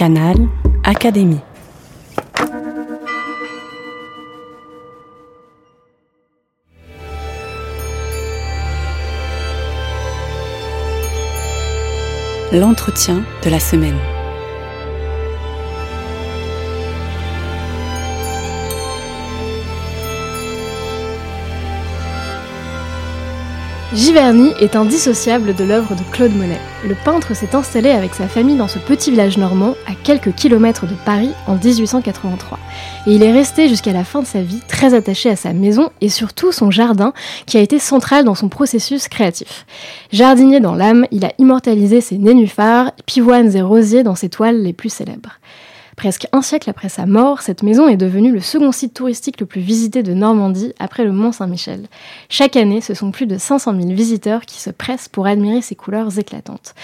Canal Académie. L'entretien de la semaine. Giverny est indissociable de l'œuvre de Claude Monet. Le peintre s'est installé avec sa famille dans ce petit village normand à quelques kilomètres de Paris en 1883. Et il est resté jusqu'à la fin de sa vie très attaché à sa maison et surtout son jardin qui a été central dans son processus créatif. Jardinier dans l'âme, il a immortalisé ses nénuphars, pivoines et rosiers dans ses toiles les plus célèbres. Presque un siècle après sa mort, cette maison est devenue le second site touristique le plus visité de Normandie après le Mont Saint-Michel. Chaque année, ce sont plus de 500 000 visiteurs qui se pressent pour admirer ses couleurs éclatantes.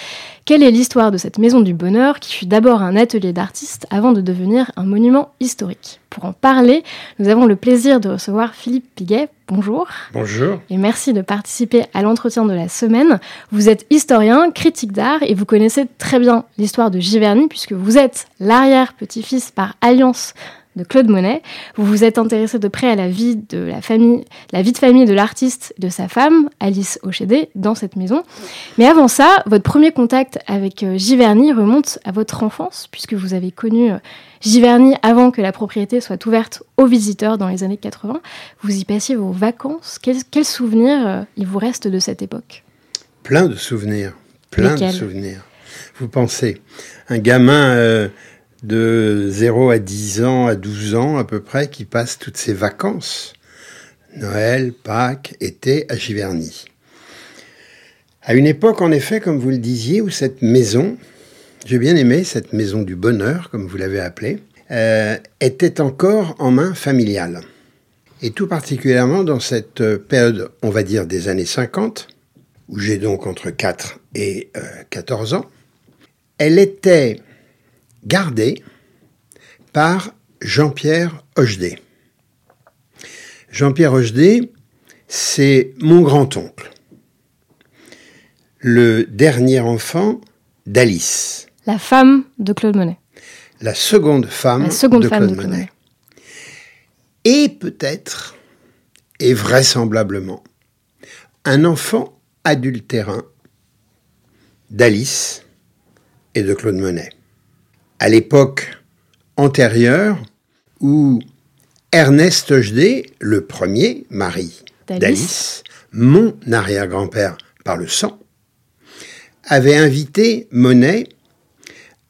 Quelle est l'histoire de cette maison du bonheur qui fut d'abord un atelier d'artistes avant de devenir un monument historique? Pour en parler, nous avons le plaisir de recevoir Philippe Piguet. Bonjour. Bonjour. Et merci de participer à l'entretien de la semaine. Vous êtes historien, critique d'art et vous connaissez très bien l'histoire de Giverny puisque vous êtes l'arrière-petit-fils par alliance de Claude Monet. Vous vous êtes intéressé de près à la vie de la famille, la vie de famille de l'artiste et de sa femme, Alice Ochédé, dans cette maison. Mais avant ça, votre premier contact avec euh, Giverny remonte à votre enfance, puisque vous avez connu euh, Giverny avant que la propriété soit ouverte aux visiteurs dans les années 80. Vous y passiez vos vacances. Quels souvenirs euh, il vous reste de cette époque? Plein de souvenirs. Plein de souvenirs. Vous pensez, un gamin de 0 à 10 ans, à 12 ans à peu près, qui passe toutes ses vacances, Noël, Pâques, été, à Giverny. À une époque, en effet, comme vous le disiez, où cette maison, j'ai bien aimé cette maison du bonheur, comme vous l'avez appelée, euh, était encore en main familiale. Et tout particulièrement dans cette période, on va dire, des années 50, où j'ai donc entre 4 et 14 euh, ans, elle était gardé par Jean-Pierre Hochdé. Jean-Pierre Hochdé, c'est mon grand-oncle, le dernier enfant d'Alice. La femme de Claude Monet. La seconde femme, de, Claude Monet. Et peut-être, et vraisemblablement, un enfant adultérin d'Alice et de Claude Monet à l'époque antérieure où Ernest Hochdé, le premier mari d'Alice, mon arrière-grand-père par le sang, avait invité Monet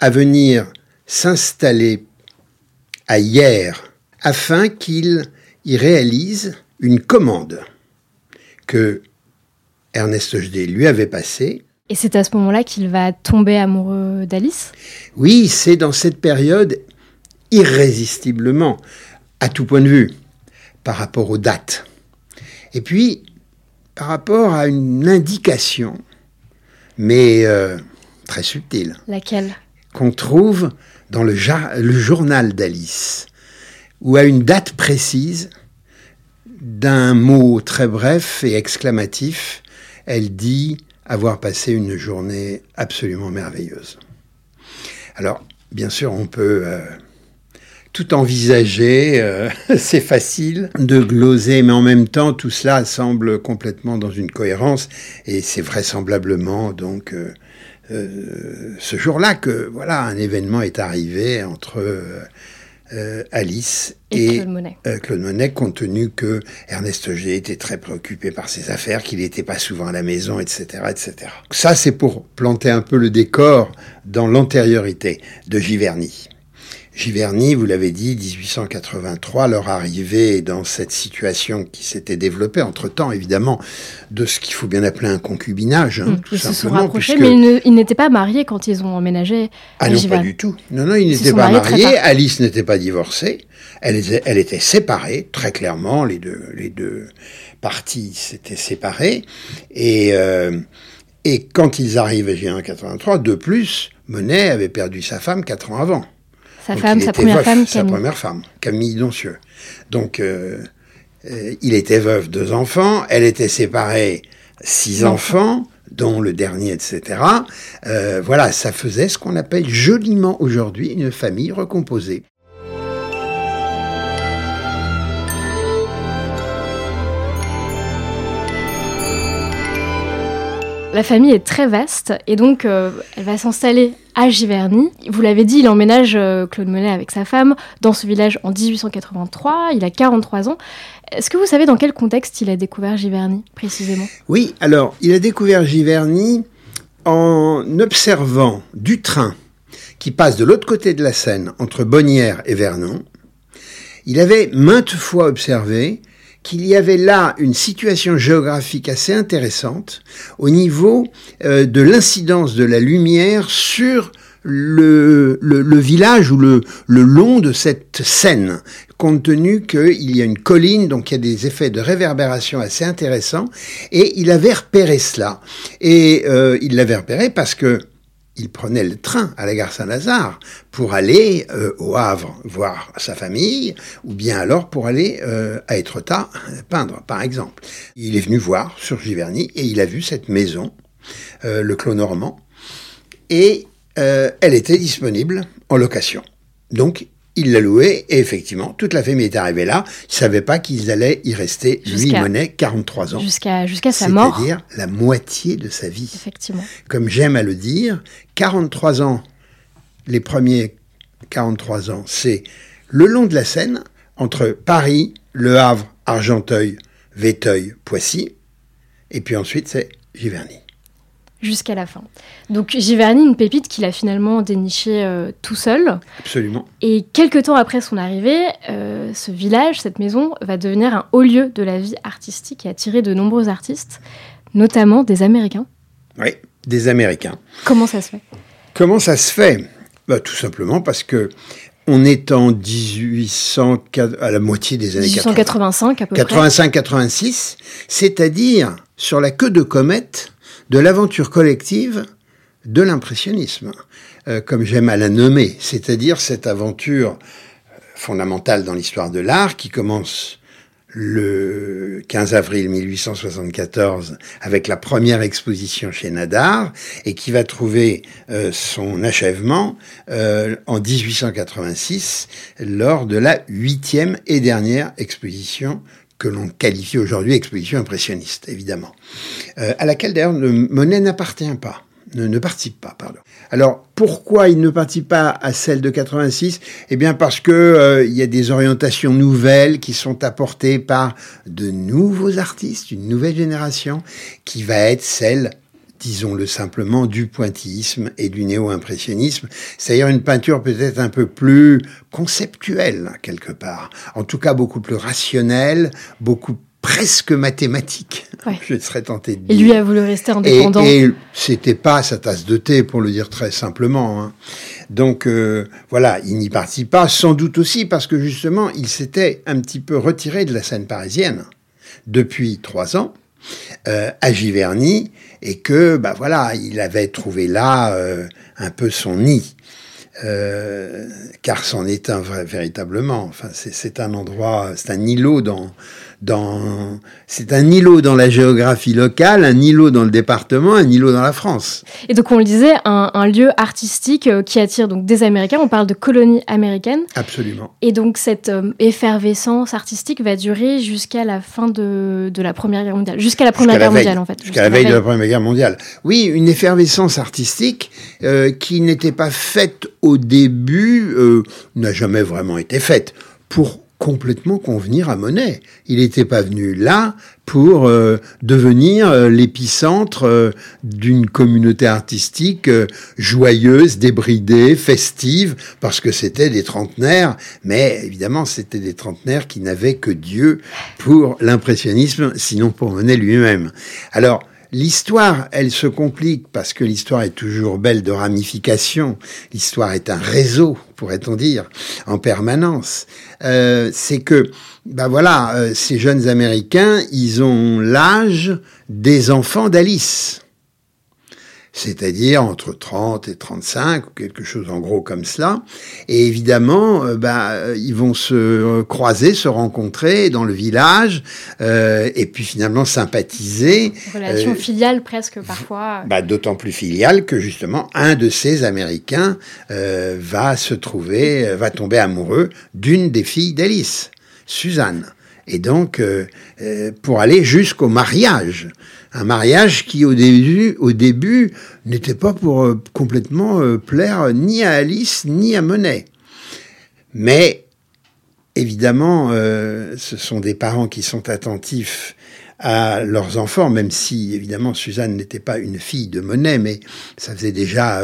à venir s'installer à Hier afin qu'il y réalise une commande que Ernest Hochdé lui avait passée et c'est à ce moment-là qu'il va tomber amoureux d'Alice Oui, c'est dans cette période, irrésistiblement, à tout point de vue, par rapport aux dates. Et puis, par rapport à une indication, mais euh, très subtile. Laquelle? Qu'on trouve dans le, le journal d'Alice, où à une date précise, d'un mot très bref et exclamatif, elle dit avoir passé une journée absolument merveilleuse. Alors, bien sûr, on peut euh, tout envisager, euh, c'est facile de gloser, mais en même temps, tout cela semble complètement dans une cohérence, et c'est vraisemblablement donc euh, ce jour-là que voilà un événement est arrivé entre euh, Alice et, euh, Claude, Monet. compte tenu que Ernest G était très préoccupé par ses affaires, qu'il n'était pas souvent à la maison, etc., etc. Ça, c'est pour planter un peu le décor dans l'antériorité de Giverny. Giverny, vous l'avez dit, 1883, leur arrivée dans cette situation qui s'était développée entre-temps, évidemment, de ce qu'il faut bien appeler un concubinage. Hein, ils se sont rapprochés, mais ils n'étaient pas mariés quand ils ont emménagé Ah non, pas du tout. Non, non, ils n'étaient pas mariés. Alice n'était pas divorcée. Elle était, elle était séparée, très clairement. Les deux, les deux parties s'étaient séparées. Et, euh, et quand ils arrivent à 1883, de plus, Monet avait perdu sa femme quatre ans avant. Sa femme, sa première femme, Sa première femme, Camille Doncieux. Donc, euh, euh, il était veuf, deux enfants. Elle était séparée, six enfants, dont le dernier, etc. Euh, voilà, ça faisait ce qu'on appelle joliment aujourd'hui une famille recomposée. La famille est très vaste et donc euh, elle va s'installer à Giverny. Vous l'avez dit, il emménage euh, Claude Monet avec sa femme dans ce village en 1883. Il a 43 ans. Est-ce que vous savez dans quel contexte il a découvert Giverny précisément? Oui, alors il a découvert Giverny en observant du train qui passe de l'autre côté de la Seine entre Bonnières et Vernon. Il avait maintes fois observé qu'il y avait là une situation géographique assez intéressante au niveau euh, de l'incidence de la lumière sur le, village ou le, le, long de cette scène, compte tenu qu'il y a une colline, donc il y a des effets de réverbération assez intéressants, et il avait repéré cela. Et euh, il l'avait repéré parce que il prenait le train à la gare Saint-Lazare pour aller euh, au Havre voir sa famille, ou bien alors pour aller euh, à Étretat peindre, par exemple. Il est venu voir sur Giverny et il a vu cette maison, euh, le Clos Normand, et elle était disponible en location. Donc il l'a loué et effectivement, toute la famille est arrivée là. Ils ne savaient pas qu'ils allaient y rester, lui, Monet, 43 ans. Jusqu'à jusqu'à sa mort. C'est-à-dire la moitié de sa vie. Effectivement. Comme j'aime à le dire, 43 ans, les premiers 43 ans, c'est le long de la Seine, entre Paris, Le Havre, Argenteuil, Véteuil, Poissy, et puis ensuite c'est Giverny jusqu'à la fin. Donc Giverny, une pépite qu'il a finalement dénichée euh, tout seul. Absolument. Et quelques temps après son arrivée, euh, ce village, cette maison, va devenir un haut lieu de la vie artistique et attirer de nombreux artistes, notamment des Américains. Oui, des Américains. Comment ça se fait? Comment ça se fait? Bah, Tout simplement parce que on est en 1800, à la moitié des années 1885 à peu 85-86, c'est-à-dire sur la queue de comète de l'aventure collective de l'impressionnisme, euh, comme j'aime à la nommer, c'est-à-dire cette aventure euh, fondamentale dans l'histoire de l'art qui commence le 15 avril 1874 avec la première exposition chez Nadar et qui va trouver euh, son achèvement en 1886 lors de la huitième et dernière exposition que l'on qualifie aujourd'hui exposition impressionniste, évidemment, euh, à laquelle d'ailleurs Monet n'appartient pas, ne, ne participe pas, pardon. Alors pourquoi il ne participe pas à celle de 86 Eh bien parce que euh, il y a des orientations nouvelles qui sont apportées par de nouveaux artistes, une nouvelle génération, qui va être celle disons-le simplement, du pointillisme et du néo-impressionnisme, c'est-à-dire une peinture peut-être un peu plus conceptuelle, quelque part, en tout cas beaucoup plus rationnelle, beaucoup presque mathématique, je serais tenté de dire. Et lui a voulu rester indépendant. Et, et c'était pas sa tasse de thé, pour le dire très simplement. Hein. Donc euh, voilà, il n'y participe pas, sans doute aussi parce que justement, il s'était un petit peu retiré de la scène parisienne depuis trois ans euh, à Giverny et que bah voilà, il avait trouvé là euh, un peu son nid. Euh, car c'en est un vrai, véritablement. C'est un endroit, c'est un îlot dans, dans, c'est un îlot dans la géographie locale, un îlot dans le département, un îlot dans la France. Et donc on le disait, un, lieu artistique euh, qui attire donc des Américains. On parle de colonie américaine. Absolument. Et donc cette euh, effervescence artistique va durer jusqu'à la fin de, de, la Première Guerre mondiale, jusqu'à la Première Guerre mondiale en fait. Jusqu'à la, veille de la Première Guerre mondiale. Oui, une effervescence artistique euh, qui n'était pas faite au début, n'a jamais vraiment été faite. Pour complètement convenir à Monet. Il n'était pas venu là pour euh, devenir euh, l'épicentre euh, d'une communauté artistique joyeuse, débridée, festive, parce que c'était des trentenaires, mais évidemment c'était des trentenaires qui n'avaient que Dieu pour l'impressionnisme, sinon pour Monet lui-même. Alors, L'histoire, elle se complique parce que l'histoire est toujours belle de ramifications. L'histoire est un réseau, pourrait-on dire, en permanence. Euh, c'est que, ben voilà, euh, ces jeunes Américains, ils ont l'âge des enfants d'Alice. C'est-à-dire entre 30 et 35 ou quelque chose en gros comme cela. Et évidemment, euh, bah, ils vont se croiser, se rencontrer dans le village, euh, et puis finalement sympathiser. Relation euh, filiale presque parfois. Bah, D'autant plus filiale que justement un de ces Américains euh, va se trouver, va tomber amoureux d'une des filles d'Alice, Suzanne. Et donc, pour aller jusqu'au mariage un mariage qui au début, au début n'était pas pour euh, complètement euh, plaire ni à Alice ni à Monet. Mais évidemment, euh, ce sont des parents qui sont attentifs à leurs enfants, même si évidemment Suzanne n'était pas une fille de Monet, mais ça faisait déjà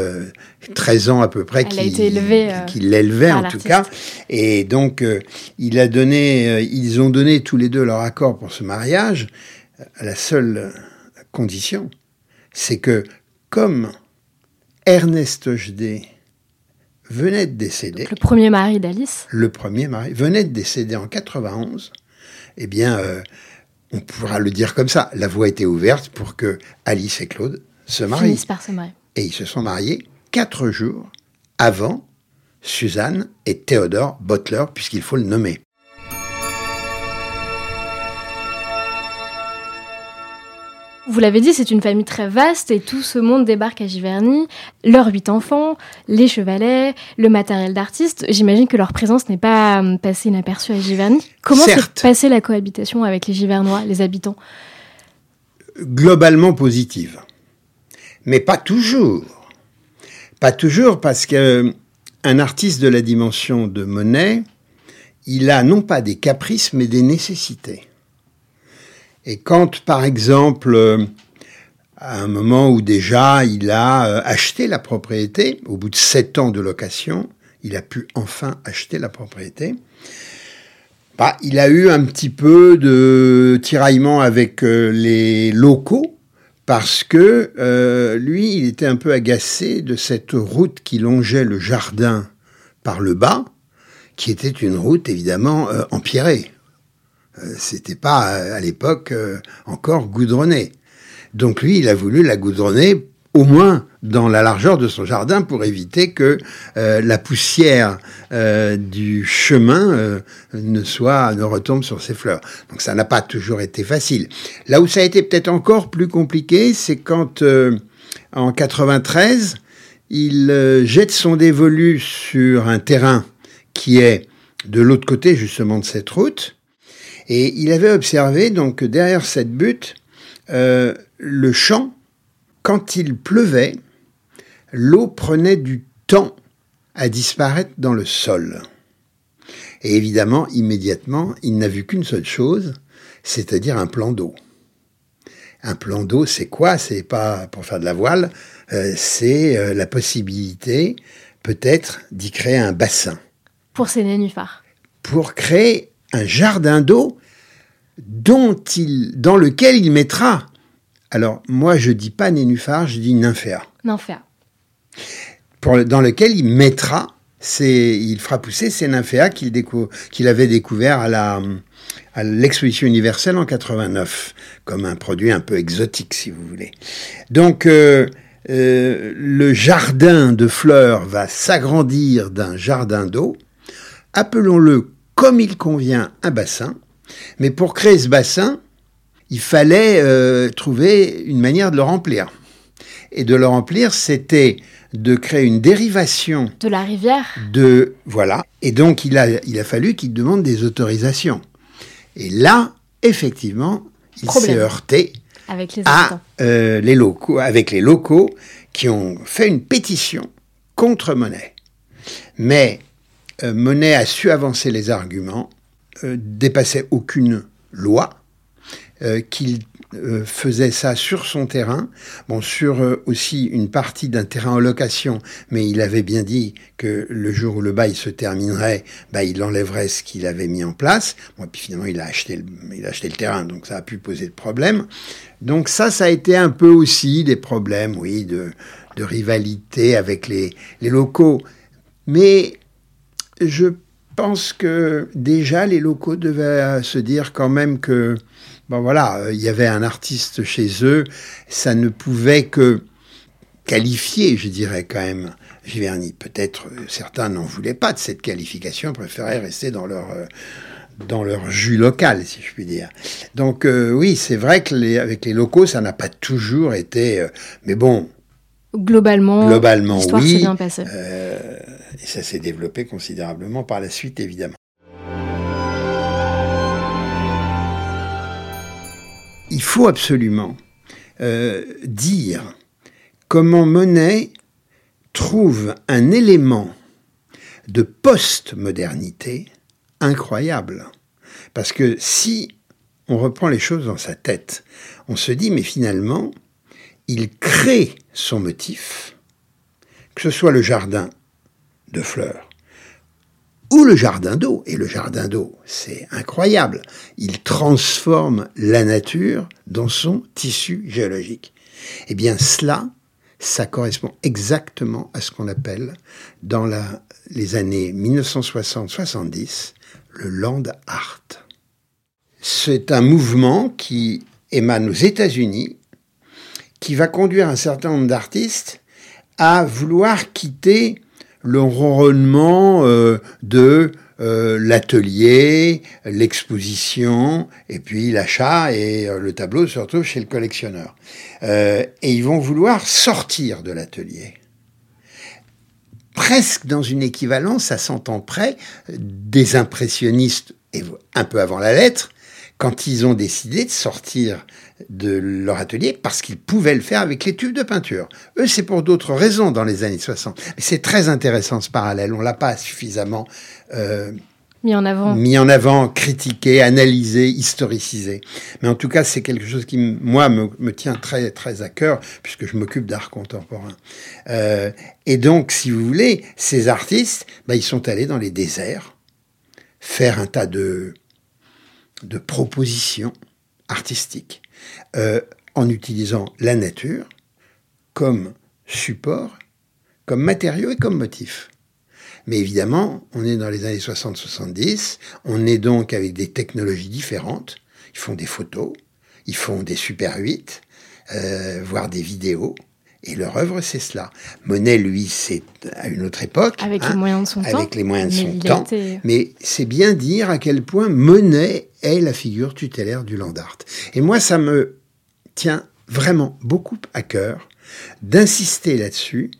13 ans à peu près qu'il l'élevait en tout cas. Et donc il a donné, ils ont donné tous les deux leur accord pour ce mariage. À la seule condition, c'est que comme Ernest Jd venait de décéder, le premier mari d'Alice, le premier mari venait de décéder en 91, eh bien, euh, on pourra le dire comme ça, la voie était ouverte pour que Alice et Claude se marient. Par se marier. Et ils se sont mariés quatre jours avant Suzanne et Théodore Butler, puisqu'il faut le nommer. Vous l'avez dit, c'est une famille très vaste et tout ce monde débarque à Giverny. Leurs huit enfants, les chevalets, le matériel d'artistes. J'imagine que leur présence n'est pas euh, passée inaperçue à Giverny. Comment s'est passée la cohabitation avec les Givernois, les habitants? Globalement positive. Mais pas toujours. Pas toujours parce qu'un euh, artiste de la dimension de Monet, il a non pas des caprices mais des nécessités. Et quand, par exemple, euh, à un moment où déjà il a euh, acheté la propriété, au bout de sept ans de location, il a pu enfin acheter la propriété. Bah, il a eu un petit peu de tiraillement avec euh, les locaux parce que lui, il était un peu agacé de cette route qui longeait le jardin par le bas, qui était une route évidemment empierrée. Euh, c'était pas euh, à l'époque euh, encore goudronné. Donc lui, il a voulu la goudronner au moins dans la largeur de son jardin pour éviter que la poussière du chemin ne soit ne retombe sur ses fleurs. Donc ça n'a pas toujours été facile. Là où ça a été peut-être encore plus compliqué, c'est quand en 93 il jette son dévolu sur un terrain qui est de l'autre côté justement de cette route et il avait observé donc derrière cette butte, euh, le champ, quand il pleuvait, l'eau prenait du temps à disparaître dans le sol. Et évidemment, immédiatement, il n'a vu qu'une seule chose, c'est-à-dire un plan d'eau. Un plan d'eau, c'est quoi? C'est pas pour faire de la voile, euh, c'est euh, la possibilité, peut-être, d'y créer un bassin. Pour ces nénuphars. Pour créer un jardin d'eau dont il, dans lequel il mettra. Alors, moi, je dis pas nénuphar, je dis nymphéa. Nymphéa. Pour, dans lequel il mettra, c'est, il fera pousser ces nymphéas qu'il, qu'il avait découvert à la, à l'exposition universelle en 89, comme un produit un peu exotique, si vous voulez. Donc, euh, euh, le jardin de fleurs va s'agrandir d'un jardin d'eau. Appelons-le comme il convient un bassin, mais pour créer ce bassin, il fallait euh, trouver une manière de le remplir. Et de le remplir, c'était de créer une dérivation de la rivière. De voilà. Et donc il a il a fallu qu'il demande des autorisations. Et là, effectivement, il s'est heurté avec les à euh, les locaux, avec les locaux qui ont fait une pétition contre Monet. Mais Monet a su avancer les arguments, euh, dépassait aucune loi, euh, qu'il faisait ça sur son terrain, bon sur aussi une partie d'un terrain en location, mais il avait bien dit que le jour où le bail se terminerait, bah, il enlèverait ce qu'il avait mis en place. Bon, puis finalement il a acheté le, il a acheté le terrain, donc ça a pu poser de problème. Donc ça, ça a été un peu aussi des problèmes, oui, de, de rivalité avec les, les locaux. Mais je pense que déjà les locaux devaient se dire quand même que, bon voilà, il y avait un artiste chez eux, ça ne pouvait que qualifié, je dirais quand même, Giverny. Peut-être euh, certains n'en voulaient pas de cette qualification, préféraient rester dans leur euh, dans leur jus local, si je puis dire. Donc euh, oui, c'est vrai que les, avec les locaux, ça n'a pas toujours été. mais bon. Globalement, globalement, oui. Bien passé. et ça s'est développé considérablement par la suite, évidemment. Il faut absolument dire comment Monet trouve un élément de post-modernité incroyable. Parce que si on reprend les choses dans sa tête, on se dit, mais finalement, il crée son motif, que ce soit le jardin de fleurs ou le jardin d'eau. Et le jardin d'eau, c'est incroyable. Il transforme la nature dans son tissu géologique. Eh bien, cela, ça correspond exactement à ce qu'on appelle dans les années 1960-70 le land art. C'est un mouvement qui émane aux États-Unis, qui va conduire un certain nombre d'artistes à vouloir quitter le ronronnement euh, de euh, l'atelier, l'exposition, et puis l'achat, et euh, le tableau se chez le collectionneur. Et ils vont vouloir sortir de l'atelier. Presque dans une équivalence à 100 ans près des impressionnistes, un peu avant la lettre, quand ils ont décidé de sortir de leur atelier parce qu'ils pouvaient le faire avec les tubes de peinture. Eux, c'est pour d'autres raisons dans les années 60. c'est très intéressant ce parallèle. On l'a pas suffisamment euh, mis en avant, mis en avant, critiqué, analysé, historicisé. Mais en tout cas, c'est quelque chose qui moi me, tient très très à cœur puisque je m'occupe d'art contemporain. Euh, et donc, si vous voulez, ces artistes, bah, ils sont allés dans les déserts faire un tas de de propositions artistiques euh, en utilisant la nature comme support, comme matériau et comme motif. Mais évidemment, on est dans les années 60-70, on est donc avec des technologies différentes. Ils font des photos, ils font des Super 8, euh, voire des vidéos. Et leur œuvre, c'est cela. Monet, lui, c'est à une autre époque. Avec les hein, moyens de son temps. Avec les moyens de son temps. Mais c'est bien dire à quel point Monet est la figure tutélaire du land art. Et moi, ça me tient vraiment beaucoup à cœur d'insister là-dessus,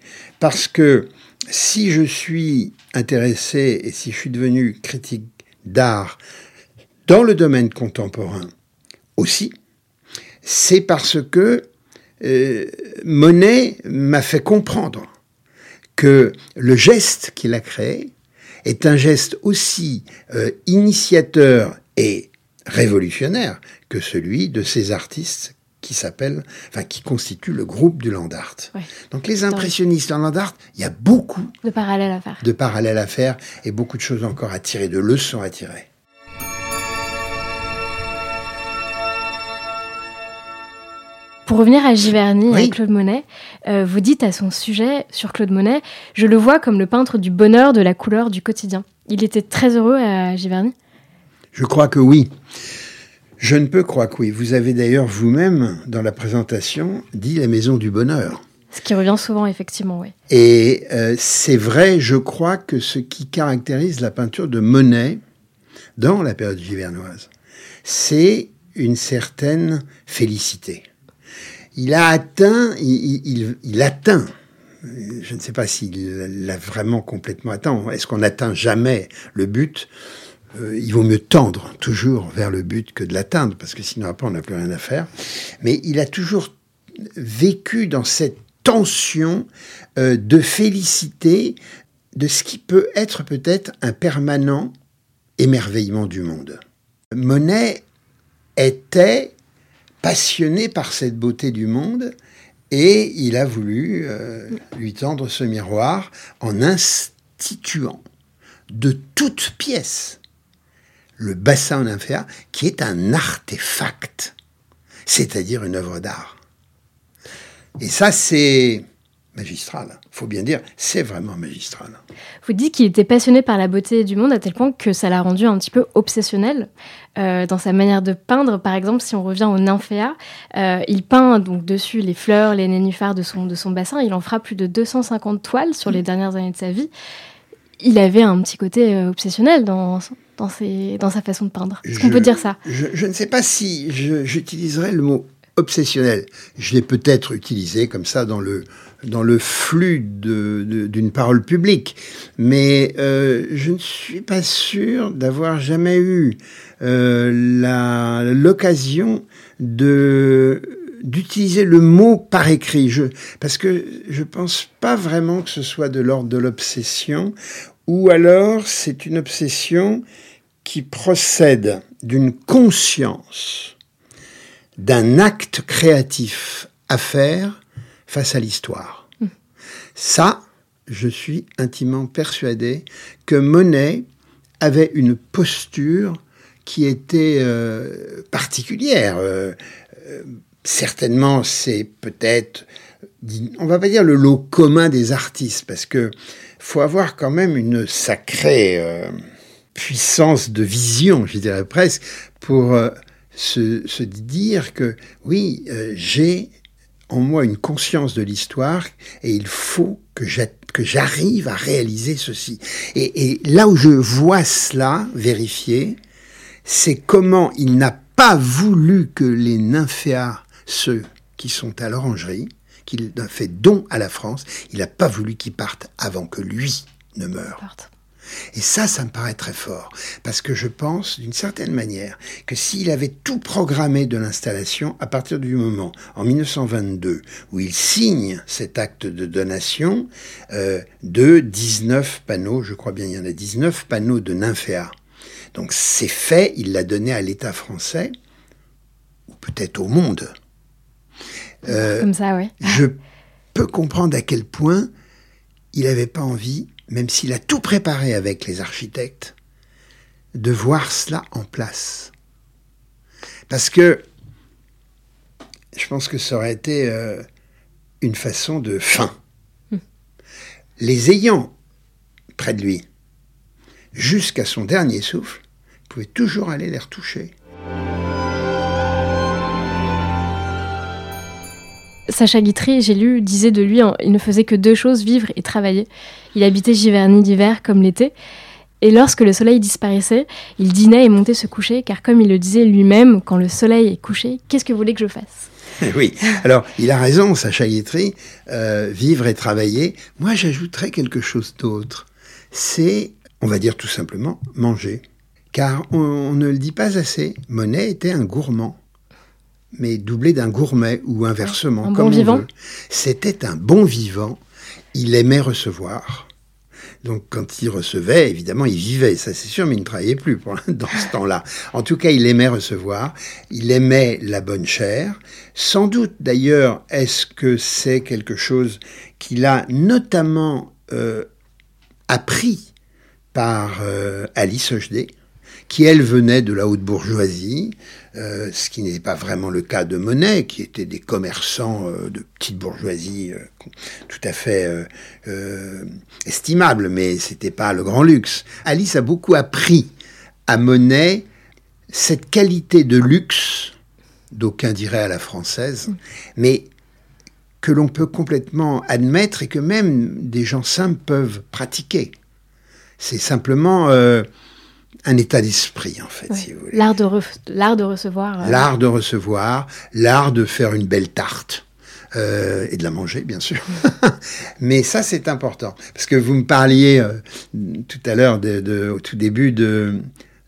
parce que si je suis intéressé et si je suis devenu critique d'art dans le domaine contemporain aussi, c'est parce que euh, Monet m'a fait comprendre que le geste qu'il a créé est un geste aussi euh, initiateur et révolutionnaire que celui de ces artistes qui s'appellent, enfin qui constituent le groupe du land art. Donc les impressionnistes en land art, il y a beaucoup de parallèles à faire, de parallèles à faire et beaucoup de choses encore à tirer, de leçons à tirer. Pour revenir à Giverny et Claude Monet, euh, vous dites à son sujet sur Claude Monet, je le vois comme le peintre du bonheur, de la couleur, du quotidien. Il était très heureux à Giverny? Je crois que oui. Je ne peux croire que oui. Vous avez d'ailleurs vous-même, dans la présentation, dit la maison du bonheur. Ce qui revient souvent, effectivement, oui. Et euh, c'est vrai, je crois que ce qui caractérise la peinture de Monet dans la période givernoise, c'est une certaine félicité il a atteint, il, atteint, je ne sais pas s'il l'a vraiment complètement atteint, est-ce qu'on n'atteint jamais le but? Euh, il vaut mieux tendre toujours vers le but que de l'atteindre, parce que sinon après on n'a plus rien à faire. Mais il a toujours vécu dans cette tension euh, de félicité de ce qui peut être peut-être un permanent émerveillement du monde. Monet était passionné par cette beauté du monde et il a voulu euh, lui tendre ce miroir en instituant de toutes pièces le bassin nymphéa qui est un artefact, c'est-à-dire une œuvre d'art. Et ça, c'est magistral. Faut bien dire, c'est vraiment magistral. Vous dites qu'il était passionné par la beauté du monde à tel point que ça l'a rendu un petit peu obsessionnel euh, dans sa manière de peindre. Par exemple, si on revient au nymphéa, euh, il peint donc dessus les fleurs, les nénuphars de son, de son bassin. Il en fera plus de 250 toiles sur les dernières années de sa vie. Il avait un petit côté euh, obsessionnel dans, dans, ses, dans sa façon de peindre. Est-ce qu'on peut dire ça? je, je, ne sais pas si j'utiliserai le mot obsessionnel. Je l'ai peut-être utilisé comme ça dans le, dans le flux d'une parole publique, mais euh, je ne suis pas sûr d'avoir jamais eu euh, l'occasion d'utiliser le mot par écrit, parce que je pense pas vraiment que ce soit de l'ordre de l'obsession, ou alors c'est une obsession qui procède d'une conscience d'un acte créatif à faire face à l'histoire. Hmm. Ça, je suis intimement persuadé que Monet avait une posture qui était euh, particulière. Euh, euh, certainement, c'est peut-être, on va pas dire le lot commun des artistes, parce que faut avoir quand même une sacrée puissance de vision, je dirais presque, pour se, dire que oui, euh, j'ai en moi une conscience de l'histoire et il faut que j'arrive à réaliser ceci. Et, là où je vois cela vérifié, c'est comment il n'a pas voulu que les nymphéas, ceux qui sont à l'orangerie, qu'il a fait don à la France, il n'a pas voulu qu'ils partent avant que lui ne meure. Et ça, ça me paraît très fort, parce que je pense, d'une certaine manière, que s'il avait tout programmé de l'installation, à partir du moment, en 1922, où il signe cet acte de donation euh, de 19 panneaux, je crois bien il y en a 19 panneaux de nymphéa. Donc c'est fait, il l'a donné à l'État français, ou peut-être au monde. Euh, Comme ça, oui. je peux comprendre à quel point il n'avait pas envie même s'il a tout préparé avec les architectes, de voir cela en place. Parce que je pense que ça aurait été euh, une façon de fin. Hmm. Les ayant près de lui, jusqu'à son dernier souffle, pouvait toujours aller les retoucher. Sacha Guitry, j'ai lu, disait de lui, il ne faisait que deux choses, vivre et travailler. Il habitait Giverny d'hiver comme l'été. Et lorsque le soleil disparaissait, il dînait et montait se coucher, car comme il le disait lui-même, quand le soleil est couché, qu'est-ce que vous voulez que je fasse? Oui, alors il a raison, Sacha Guitry, euh, vivre et travailler. Moi, j'ajouterais quelque chose d'autre. C'est, on va dire tout simplement, manger. Car on ne le dit pas assez, Monet était un gourmand mais doublé d'un gourmet ou inversement, un comme bon vivant. C'était un bon vivant. Il aimait recevoir. Donc quand il recevait, évidemment, il vivait, ça c'est sûr, mais il ne travaillait plus dans ce temps-là. En tout cas, il aimait recevoir, il aimait la bonne chair. Sans doute, d'ailleurs, est-ce que c'est quelque chose qu'il a notamment euh, appris par euh, Alice Hochdé, qui elle venait de la haute bourgeoisie, euh, ce qui n'est pas vraiment le cas de Monet, qui étaient des commerçants euh, de petite bourgeoisie euh, tout à fait estimables, mais c'était pas le grand luxe. Alice a beaucoup appris à Monet cette qualité de luxe, d'aucuns diraient à la française, mais que l'on peut complètement admettre et que même des gens simples peuvent pratiquer. C'est simplement un état d'esprit, en fait, si vous voulez. L'art de, l'art de recevoir. Euh, l'art de recevoir, l'art de faire une belle tarte. Euh, et de la manger, bien sûr. Mais ça, c'est important. Parce que vous me parliez euh, tout à l'heure, de, au tout début, de,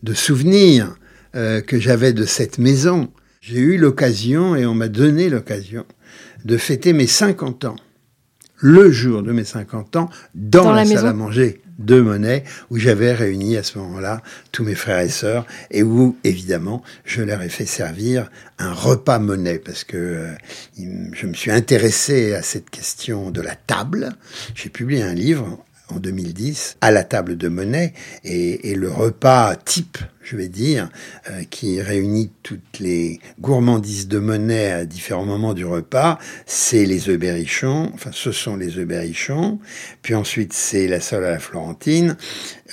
de souvenirs que j'avais de cette maison. J'ai eu l'occasion, et on m'a donné l'occasion, de fêter mes 50 ans, le jour de mes 50 ans, dans, la, salle à manger de Monet, où j'avais réuni à ce moment-là tous mes frères et sœurs, et où, évidemment, je leur ai fait servir un repas Monet, parce que euh, je me suis intéressé à cette question de la table. J'ai publié un livre en 2010 à la table de Monet et, le repas type, je vais dire, euh, qui réunit toutes les gourmandises de Monet à différents moments du repas, c'est les œufs berrichons, enfin ce sont les œufs berrichons, puis ensuite c'est la salade à la florentine,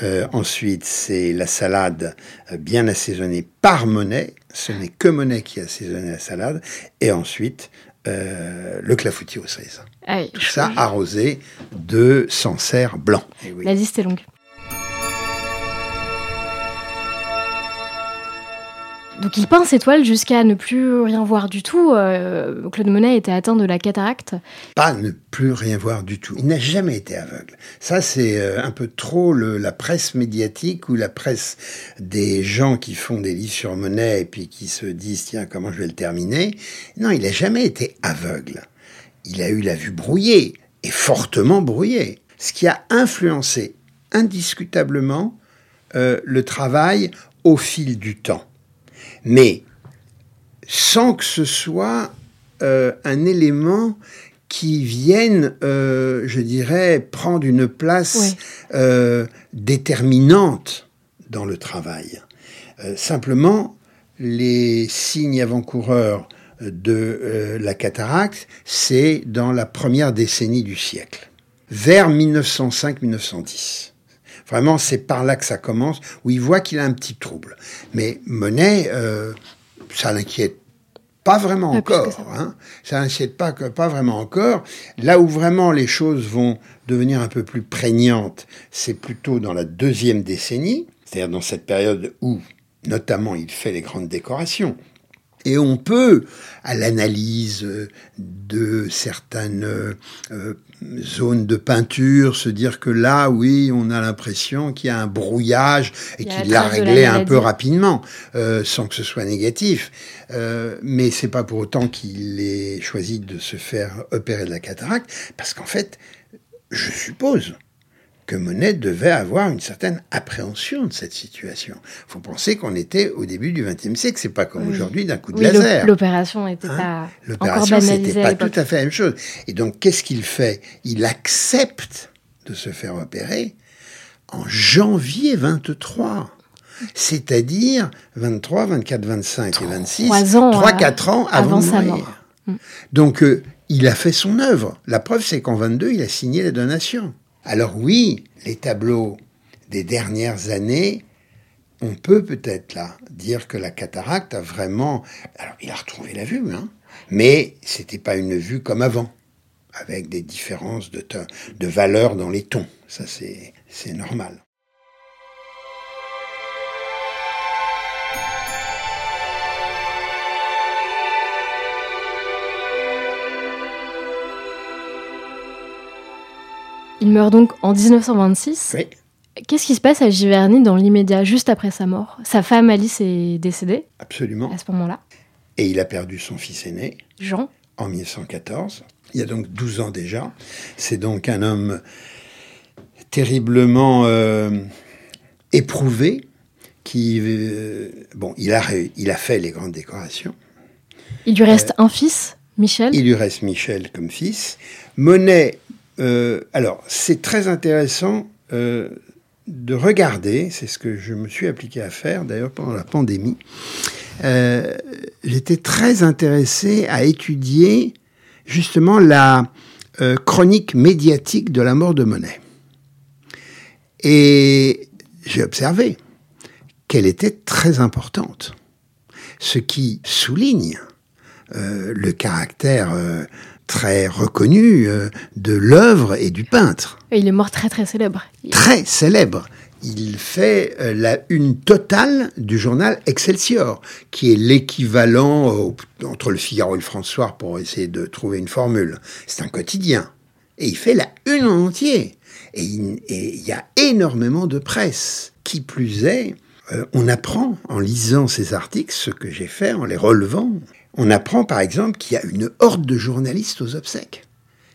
euh, ensuite c'est la salade euh, bien assaisonnée par Monet, ce n'est que Monet qui a assaisonné la salade, et ensuite le clafoutis aux cerises. Ah Tout ça arrosé de Sancerre blanc. Eh La liste est longue. Donc il peint ses toiles jusqu'à ne plus rien voir du tout. Euh, Claude Monet était atteint de la cataracte. Pas ne plus rien voir du tout. Il n'a jamais été aveugle. Ça, c'est euh, un peu trop la presse médiatique ou la presse des gens qui font des livres sur Monet et puis qui se disent tiens comment je vais le terminer? Non, il n'a jamais été aveugle. Il a eu la vue brouillée et fortement brouillée, ce qui a influencé indiscutablement euh, le travail au fil du temps mais sans que ce soit euh, un élément qui vienne, euh, je dirais, prendre une place euh, déterminante dans le travail. simplement, les signes avant-coureurs de la cataracte, c'est dans la première décennie du siècle, vers 1905-1910. Vraiment, c'est par là que ça commence, où il voit qu'il a un petit trouble. Mais Monet, euh, ça l'inquiète pas vraiment encore. Ça, hein. ça n'inquiète pas, pas vraiment encore. Là où vraiment les choses vont devenir un peu plus prégnantes, c'est plutôt dans la deuxième décennie, c'est-à-dire dans cette période où, notamment, il fait les grandes décorations. Et on peut, à l'analyse de certaines euh, zones de peinture, se dire que là, oui, on a l'impression qu'il y a un brouillage et qu'il l'a réglé un peu rapidement, euh, sans que ce soit négatif. Euh, mais c'est pas pour autant qu'il ait choisi de se faire opérer de la cataracte, parce qu'en fait, je suppose que Monet devait avoir une certaine appréhension de cette situation. Il faut penser qu'on était au début du XXe siècle, c'est pas comme aujourd'hui d'un coup de laser. L'opération n'était hein pas L'opération, c'était pas tout à fait la même chose. Et donc, qu'est-ce qu'il fait? Il accepte de se faire opérer en janvier 23 c'est-à-dire 23, 24, 25 et 26, 3, 4 ans avant, de mourir. Mm. Donc, euh, il a fait son œuvre. La preuve, c'est qu'en 22, il a signé la donation. Alors oui, les tableaux des dernières années, on peut peut-être là dire que la cataracte a vraiment... Alors il a retrouvé la vue, hein, mais c'était pas une vue comme avant, avec des différences de, de valeur dans les tons. Ça c'est normal. Il meurt donc en 1926. Qu'est-ce qui se passe à Giverny dans l'immédiat, juste après sa mort? Sa femme Alice est décédée Absolument. À ce moment-là. Et il a perdu son fils aîné. Jean. En 1914. Il y a donc 12 ans déjà. C'est donc un homme terriblement euh, éprouvé qui... Euh, bon, il a, il a fait les grandes décorations. Il lui reste euh, un fils, Michel Il lui reste Michel comme fils. Monet euh, alors, c'est très intéressant euh, de regarder, c'est ce que je me suis appliqué à faire d'ailleurs pendant la pandémie. Euh, j'étais très intéressé à étudier justement la chronique médiatique de la mort de Monet. Et j'ai observé qu'elle était très importante, ce qui souligne le caractère très reconnu euh, de l'œuvre et du peintre. Et il est mort très très célèbre. Très célèbre. Il fait euh, la une totale du journal Excelsior, qui est l'équivalent entre le Figaro et le François pour essayer de trouver une formule. C'est un quotidien. Et il fait la une en entier. Et il y a énormément de presse. Qui plus est, euh, on apprend en lisant ces articles ce que j'ai fait en les relevant. On apprend par exemple qu'il y a une horde de journalistes aux obsèques.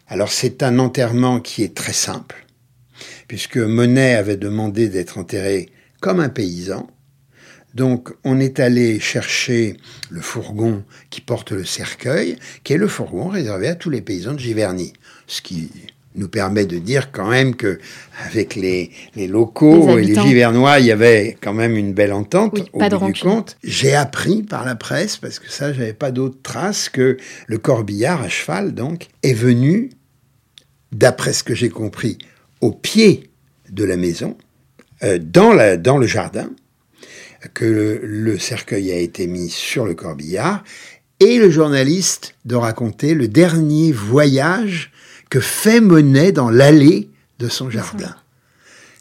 Alors c'est un enterrement qui est très simple, puisque Monet avait demandé d'être enterré comme un paysan. Donc on est allé chercher le fourgon qui porte le cercueil, qui est le fourgon réservé à tous les paysans de Giverny, ce qui nous permet de dire quand même que avec les, les locaux et les Givernois, il y avait quand même une belle entente au bout du compte. J'ai appris par la presse, parce que ça, j'avais pas d'autres traces, que le corbillard à cheval, donc, est venu, d'après ce que j'ai compris, au pied de la maison, euh, dans, la, dans le jardin, que le, le cercueil a été mis sur le corbillard, et le journaliste de raconter le dernier voyage que fait Monet dans l'allée de son jardin.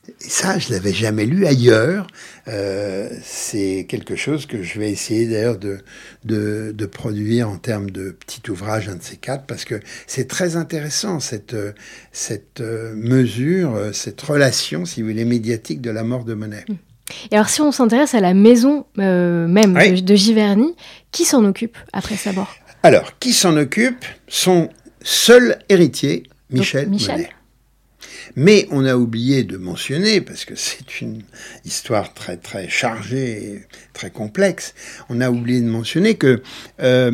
Et ça, je l'avais jamais lu ailleurs. Euh, c'est quelque chose que je vais essayer d'ailleurs de, de, de, produire en termes de petit ouvrage, un de ces quatre, parce que c'est très intéressant cette, cette euh, mesure, euh, cette relation, si vous voulez, médiatique de la mort de Monet. Hum. Et alors, si on s'intéresse à la maison euh, même de, de, Giverny, qui s'en occupe après sa mort? Alors, qui s'en occupe Son seul héritier, Michel, Monet. Mais on a oublié de mentionner, parce que c'est une histoire très très chargée et très complexe, on a oublié de mentionner que euh,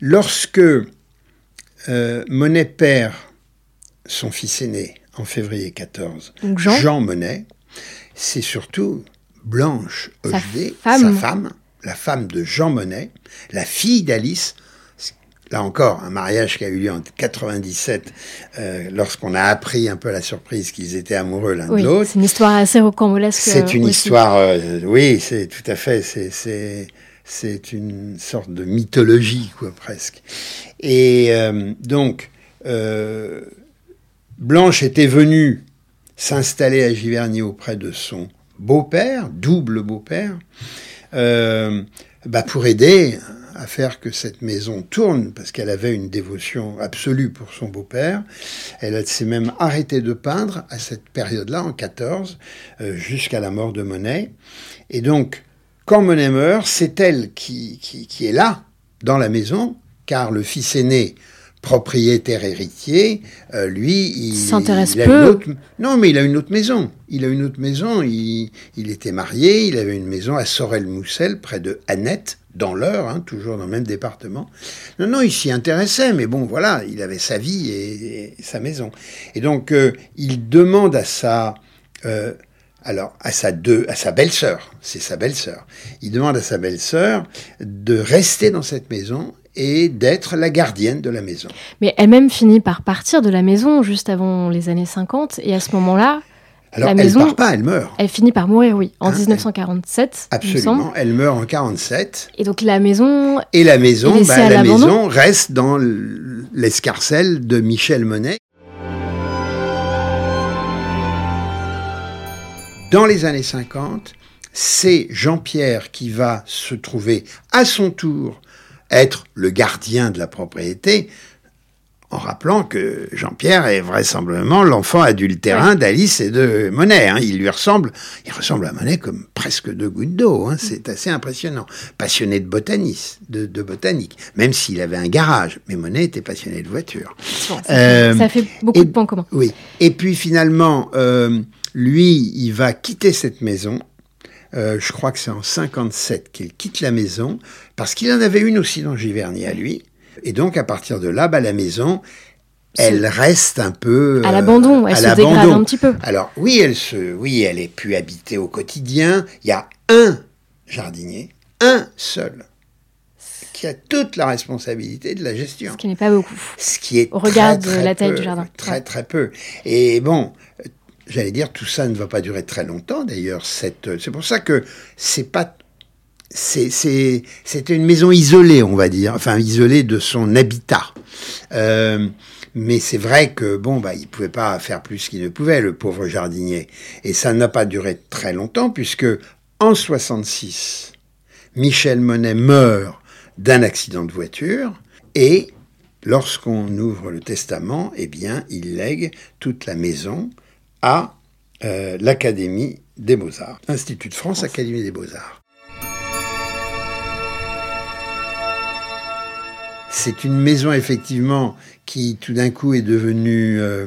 lorsque euh, Monet perd son fils aîné en février 14, Jean, Jean Monet, c'est surtout Blanche sa femme. la femme de Jean Monnet, la fille d'Alice, là encore, un mariage qui a eu lieu en 97, euh, lorsqu'on a appris un peu la surprise qu'ils étaient amoureux l'un de l'autre. C'est une histoire assez rocambolesque. C'est une histoire, euh, oui, c'est tout à fait, c'est c'est une sorte de mythologie, quoi, presque. Et euh, donc, Blanche était venue s'installer à Giverny auprès de son beau-père, double beau-père, euh, bah pour aider à faire que cette maison tourne, parce qu'elle avait une dévotion absolue pour son beau-père. Elle s'est même arrêtée de peindre à cette période-là, en 14, euh, jusqu'à la mort de Monet. Et donc, quand Monet meurt, c'est elle qui, qui, qui est là, dans la maison, car le fils aîné propriétaire héritier, euh, lui, il s'intéresse peu. Non, mais il a une autre maison. Il a une autre maison. Il, il était marié. Il avait une maison à Sorel-Moussel, près de Annette, dans l'Eure, hein, toujours dans le même département. Non, non, il s'y intéressait, mais bon, voilà, il avait sa vie et, sa maison. Et donc, euh, il demande à sa euh, alors à sa deux, à sa belle-sœur, c'est sa belle-sœur. Il demande à sa belle-sœur de rester dans cette maison et d'être la gardienne de la maison. Mais elle-même finit par partir de la maison juste avant les années 50, et à ce moment-là, alors, la maison, elle part pas, elle meurt. Elle finit par mourir, oui, en 1947. Hein, absolument, elle meurt en 47. Et donc la maison. Et la maison, bah, la maison reste dans l'escarcelle de Michel Monet. Dans les années 50, c'est Jean-Pierre qui va se trouver à son tour être le gardien de la propriété, en rappelant que Jean-Pierre est vraisemblablement l'enfant adultérin d'Alice et de Monet. Hein. Il lui ressemble, il ressemble à Monet comme presque deux gouttes d'eau. Hein. C'est assez impressionnant. Passionné de botanisme, de, botanique, même s'il avait un garage. Mais Monet était passionné de voiture. Euh, ça, fait beaucoup de points communs. Oui. Et puis finalement, euh, lui, il va quitter cette maison euh, je crois que c'est en 57 qu'il quitte la maison, parce qu'il en avait une aussi dans Giverny à lui. Et donc, à partir de là, bah, la maison, elle reste un peu à l'abandon, elle se dégrade un petit peu. Alors oui, elle se, oui, elle est plus habitée au quotidien. Il y a un jardinier, un seul, qui a toute la responsabilité de la gestion. Ce qui n'est pas beaucoup. Ce qui est au regard de la taille du jardin. Très très peu. Et bon, j'allais dire, tout ça ne va pas durer très longtemps d'ailleurs. C'est pour ça que c'est pas. C'était une maison isolée, on va dire, enfin isolée de son habitat. Euh, mais c'est vrai que bon, bah, il pouvait pas faire plus qu'il ne pouvait, le pauvre jardinier. Et ça n'a pas duré très longtemps, puisque en 66, Michel Monet meurt d'un accident de voiture et lorsqu'on ouvre le testament, eh bien, il lègue toute la maison à euh, l'Académie des Beaux-Arts, Institut de France, Académie des Beaux-Arts. C'est une maison effectivement qui tout d'un coup est devenue euh,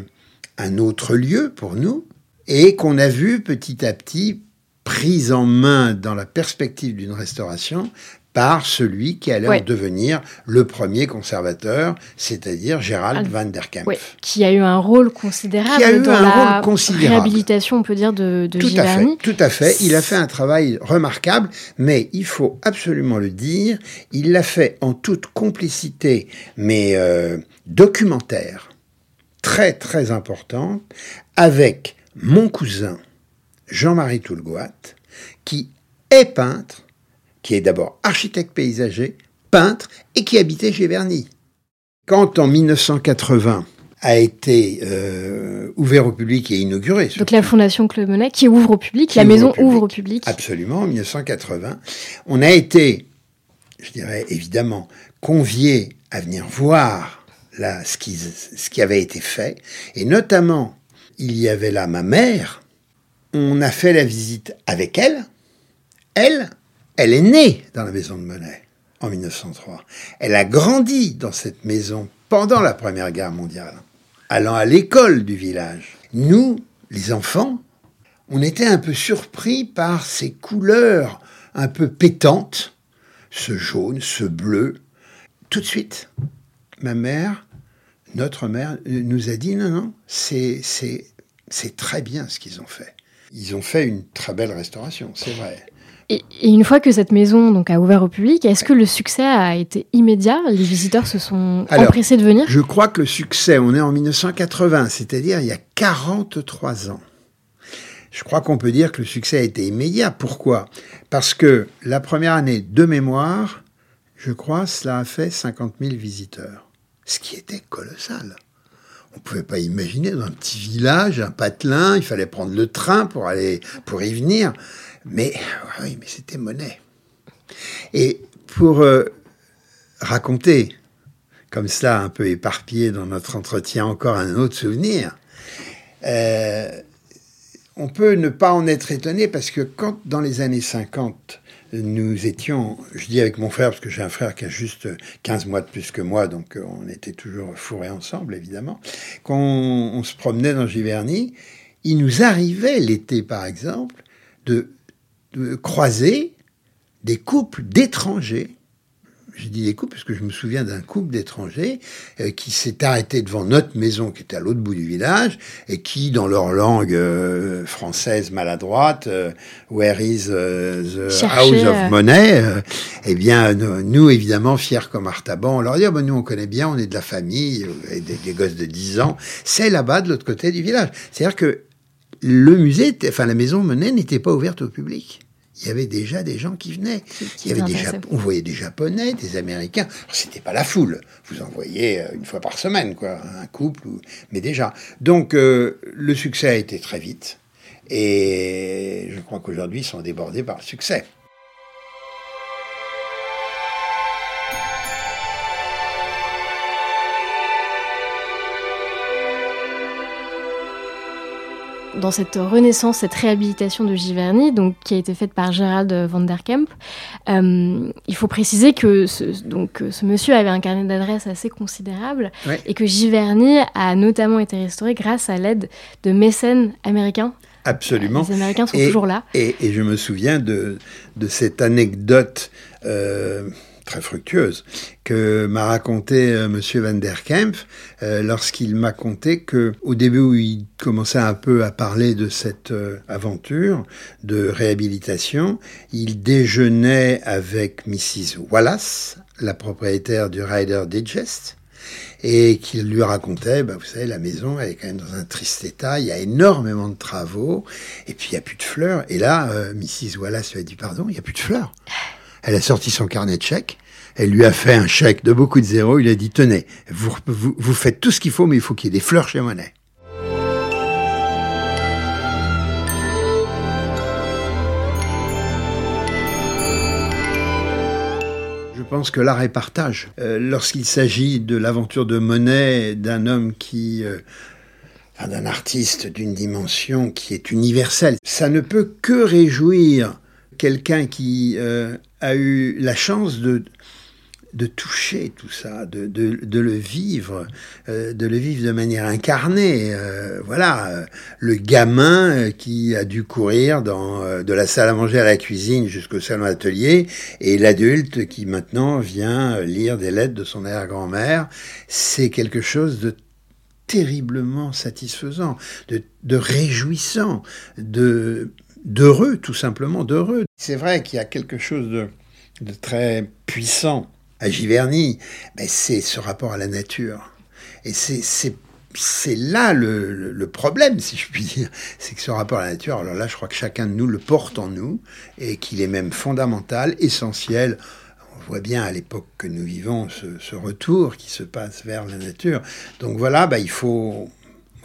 un autre lieu pour nous et qu'on a vu petit à petit prise en main dans la perspective d'une restauration par celui qui allait en devenir le premier conservateur, c'est-à-dire Gérald van der Kempf. qui a eu un rôle considérable dans la réhabilitation, on peut dire, de, de tout À fait, tout à fait. Il a fait un travail remarquable, mais il faut absolument le dire, il l'a fait en toute complicité, mais euh, documentaire, très très importante, avec mon cousin Jean-Marie Toulgoat, qui est peintre, qui est d'abord architecte paysager, peintre et qui habitait chez Verny. Quand en 1980 a été euh, ouvert au public et inauguré. Donc la Fondation Claude Monet qui ouvre au public, la maison ouvre au public. Absolument, en 1980. On a été, je dirais évidemment, conviés à venir voir là, ce, qui, ce qui avait été fait. Et notamment, il y avait là ma mère. On a fait la visite avec elle. Elle, elle est née dans la maison de Monet en 1903. Elle a grandi dans cette maison pendant la Première Guerre mondiale, allant à l'école du village. Nous, les enfants, on était un peu surpris par ces couleurs un peu pétantes, ce jaune, ce bleu. Tout de suite, ma mère, notre mère, nous a dit non, non, c'est, très bien ce qu'ils ont fait. Ils ont fait une très belle restauration, c'est vrai. Et, une fois que cette maison donc, a ouvert au public, est-ce que le succès a été immédiat? Les visiteurs se sont empressés de venir? Je crois que le succès, on est en 1980, c'est-à-dire il y a 43 ans. Je crois qu'on peut dire que le succès a été immédiat. Pourquoi? Parce que la première année de mémoire, je crois, cela a fait 50 000 visiteurs. Ce qui était colossal. On ne pouvait pas imaginer dans un petit village, un patelin, il fallait prendre le train pour aller, pour y venir. Mais oui, mais c'était monnaie. Et pour euh, raconter, comme cela un peu éparpillé dans notre entretien, encore un autre souvenir, euh, on peut ne pas en être étonné parce que quand dans les années 50, nous étions, je dis avec mon frère, parce que j'ai un frère qui a juste 15 mois de plus que moi, donc euh, on était toujours fourrés ensemble, évidemment, quand on se promenait dans Giverny, il nous arrivait l'été, par exemple, de de croiser des couples d'étrangers. J'ai dit des couples parce que je me souviens d'un couple d'étrangers euh, qui s'est arrêté devant notre maison qui était à l'autre bout du village et qui, dans leur langue euh, française maladroite, euh, Where is the house of money Eh bien, nous, évidemment, fiers comme Artaban, on leur dit, oh, ben, nous, on connaît bien, on est de la famille, et des, des gosses de 10 ans. C'est là-bas, de l'autre côté du village. C'est-à-dire que le musée, enfin la maison Monet n'était pas ouverte au public. Il y avait déjà des gens qui venaient. Il y avait déjà, on voyait des Japonais, des Américains. C'était pas la foule. Vous en voyez euh, une fois par semaine, quoi, un couple, mais déjà. Donc euh, le succès a été très vite, et je crois qu'aujourd'hui ils sont débordés par le succès. Dans cette renaissance, cette réhabilitation de Giverny, donc qui a été faite par Gérald van der Kemp, euh, il faut préciser que ce, donc, ce monsieur avait un carnet d'adresses assez considérable et que Giverny a notamment été restauré grâce à l'aide de mécènes américains. Absolument. Les Américains sont toujours là. Et, et, je me souviens de, de cette anecdote. Euh, très fructueuse que m'a raconté euh, Monsieur Van der Kempf euh, lorsqu'il m'a conté que au début où il commençait un peu à parler de cette euh, aventure de réhabilitation, il déjeunait avec Mrs Wallace, la propriétaire du Rider Digest, et qu'il lui racontait, bah, vous savez, la maison, elle est quand même dans un triste état, il y a énormément de travaux, et puis il n'y a plus de fleurs. Et là, Mrs. Wallace lui a dit, pardon, il n'y a plus de fleurs. Elle a sorti son carnet de chèques. Elle lui a fait un chèque de beaucoup de zéros. Il a dit, tenez, vous, faites tout ce qu'il faut, mais il faut qu'il y ait des fleurs chez Monet. Je pense que l'art est partage. Euh, lorsqu'il s'agit de l'aventure de Monet, d'un homme qui... Euh, d'un artiste d'une dimension qui est universelle, ça ne peut que réjouir quelqu'un qui euh, a eu la chance de de toucher tout ça, de, de, le vivre, euh, de le vivre de manière incarnée. Euh, voilà, le gamin qui a dû courir dans, de la salle à manger à la cuisine jusqu'au salon atelier, et l'adulte qui maintenant vient lire des lettres de son arrière-grand-mère, c'est quelque chose de terriblement satisfaisant, de, de réjouissant, de d'heureux, tout simplement d'heureux. C'est vrai qu'il y a quelque chose de, très puissant à Giverny, ben c'est ce rapport à la nature. Et c'est c'est là le, problème, si je puis dire, c'est que ce rapport à la nature, alors là, je crois que chacun de nous le porte en nous et qu'il est même fondamental, essentiel. On voit bien à l'époque que nous vivons ce, retour qui se passe vers la nature. Donc voilà, bah, il faut,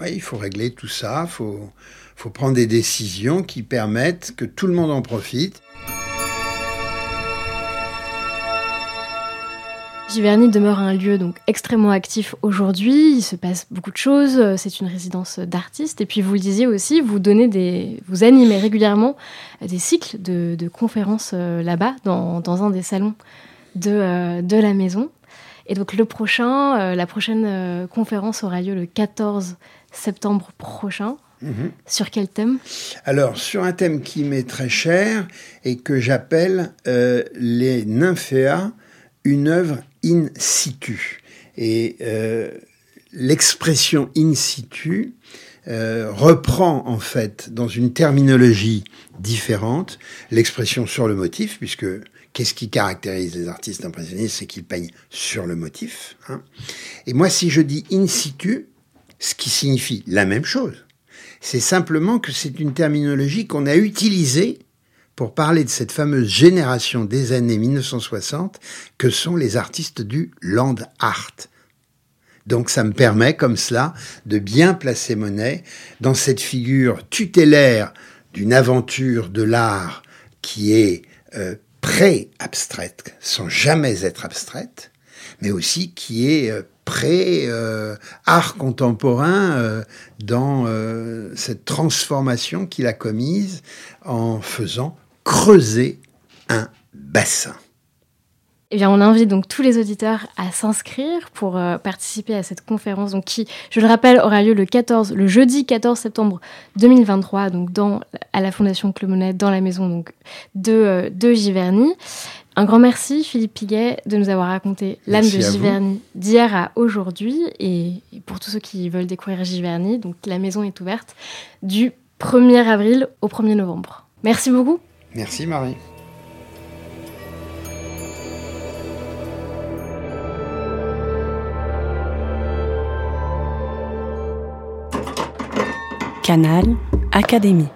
il faut régler tout ça. Faut prendre des décisions qui permettent que tout le monde en profite. Giverny demeure un lieu donc extrêmement actif aujourd'hui. Il se passe beaucoup de choses. C'est une résidence d'artistes. Et puis vous le disiez aussi, vous donnez des, vous animez régulièrement des cycles de, conférences euh, là-bas, dans, un des salons de, euh, de la maison. Et donc le prochain, euh, la prochaine conférence aura lieu le 14 septembre prochain. Mhm. Sur quel thème? Alors, sur un thème qui m'est très cher et que j'appelle les nymphéas, une œuvre in situ. Et euh, l'expression in situ euh, reprend en fait dans une terminologie différente l'expression sur le motif, puisque qu'est-ce qui caractérise les artistes impressionnistes C'est qu'ils peignent sur le motif. Hein. Et moi, si je dis in situ, ce qui signifie la même chose, c'est simplement que c'est une terminologie qu'on a utilisée pour parler de cette fameuse génération des années 1960 que sont les artistes du land art. Donc ça me permet comme cela de bien placer Monet dans cette figure tutélaire d'une aventure de l'art qui est euh, pré-abstraite, sans jamais être abstraite, mais aussi qui est euh, pré-art euh, contemporain dans cette transformation qu'il a commise en faisant creuser un bassin. Eh bien, on invite donc tous les auditeurs à s'inscrire pour euh, participer à cette conférence, qui, je le rappelle, aura lieu le 14, le jeudi 14 septembre 2023, donc à la Fondation Clomonet, dans la maison donc de, euh, de Giverny. Un grand merci, Philippe Piguet, de nous avoir raconté l'âme de Giverny d'hier à aujourd'hui. Et, pour tous ceux qui veulent découvrir Giverny, donc la maison est ouverte du 1er avril au 1er novembre. Merci beaucoup. Merci Marie. Canal Académie.